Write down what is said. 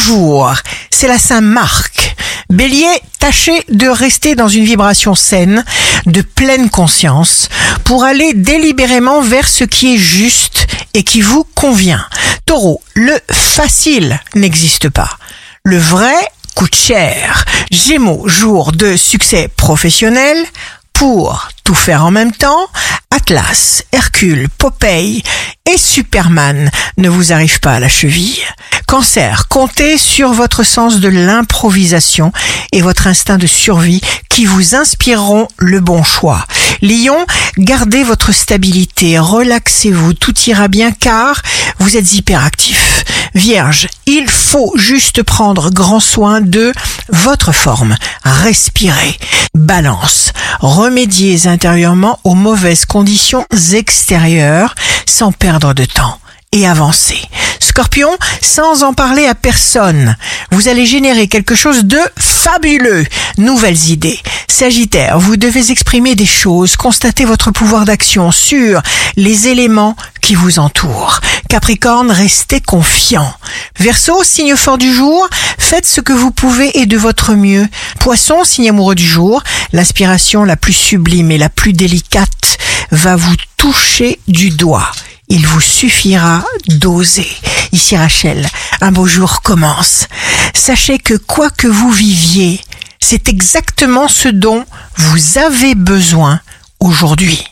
bonjour, c'est la Saint-Marc. Bélier, tâchez de rester dans une vibration saine, de pleine conscience, pour aller délibérément vers ce qui est juste et qui vous convient. Taureau, le facile n'existe pas. Le vrai coûte cher. Gémeaux, jour de succès professionnel. Pour tout faire en même temps, Atlas, Hercule, Popeye et Superman ne vous arrivent pas à la cheville. Cancer, comptez sur votre sens de l'improvisation et votre instinct de survie qui vous inspireront le bon choix. Lion, gardez votre stabilité, relaxez-vous, tout ira bien car vous êtes hyperactif. Vierge, il faut juste prendre grand soin de votre forme. Respirez. Balance, remédiez intérieurement aux mauvaises conditions extérieures sans perdre de temps et avancer. Scorpion, sans en parler à personne, vous allez générer quelque chose de fabuleux. Nouvelles idées. Sagittaire, vous devez exprimer des choses, constater votre pouvoir d'action sur les éléments qui vous entourent. Capricorne, restez confiant. Verseau, signe fort du jour, faites ce que vous pouvez et de votre mieux. Poisson, signe amoureux du jour, l'aspiration la plus sublime et la plus délicate va vous toucher du doigt il vous suffira d'oser. Ici Rachel, un beau jour commence. Sachez que quoi que vous viviez, c'est exactement ce dont vous avez besoin aujourd'hui.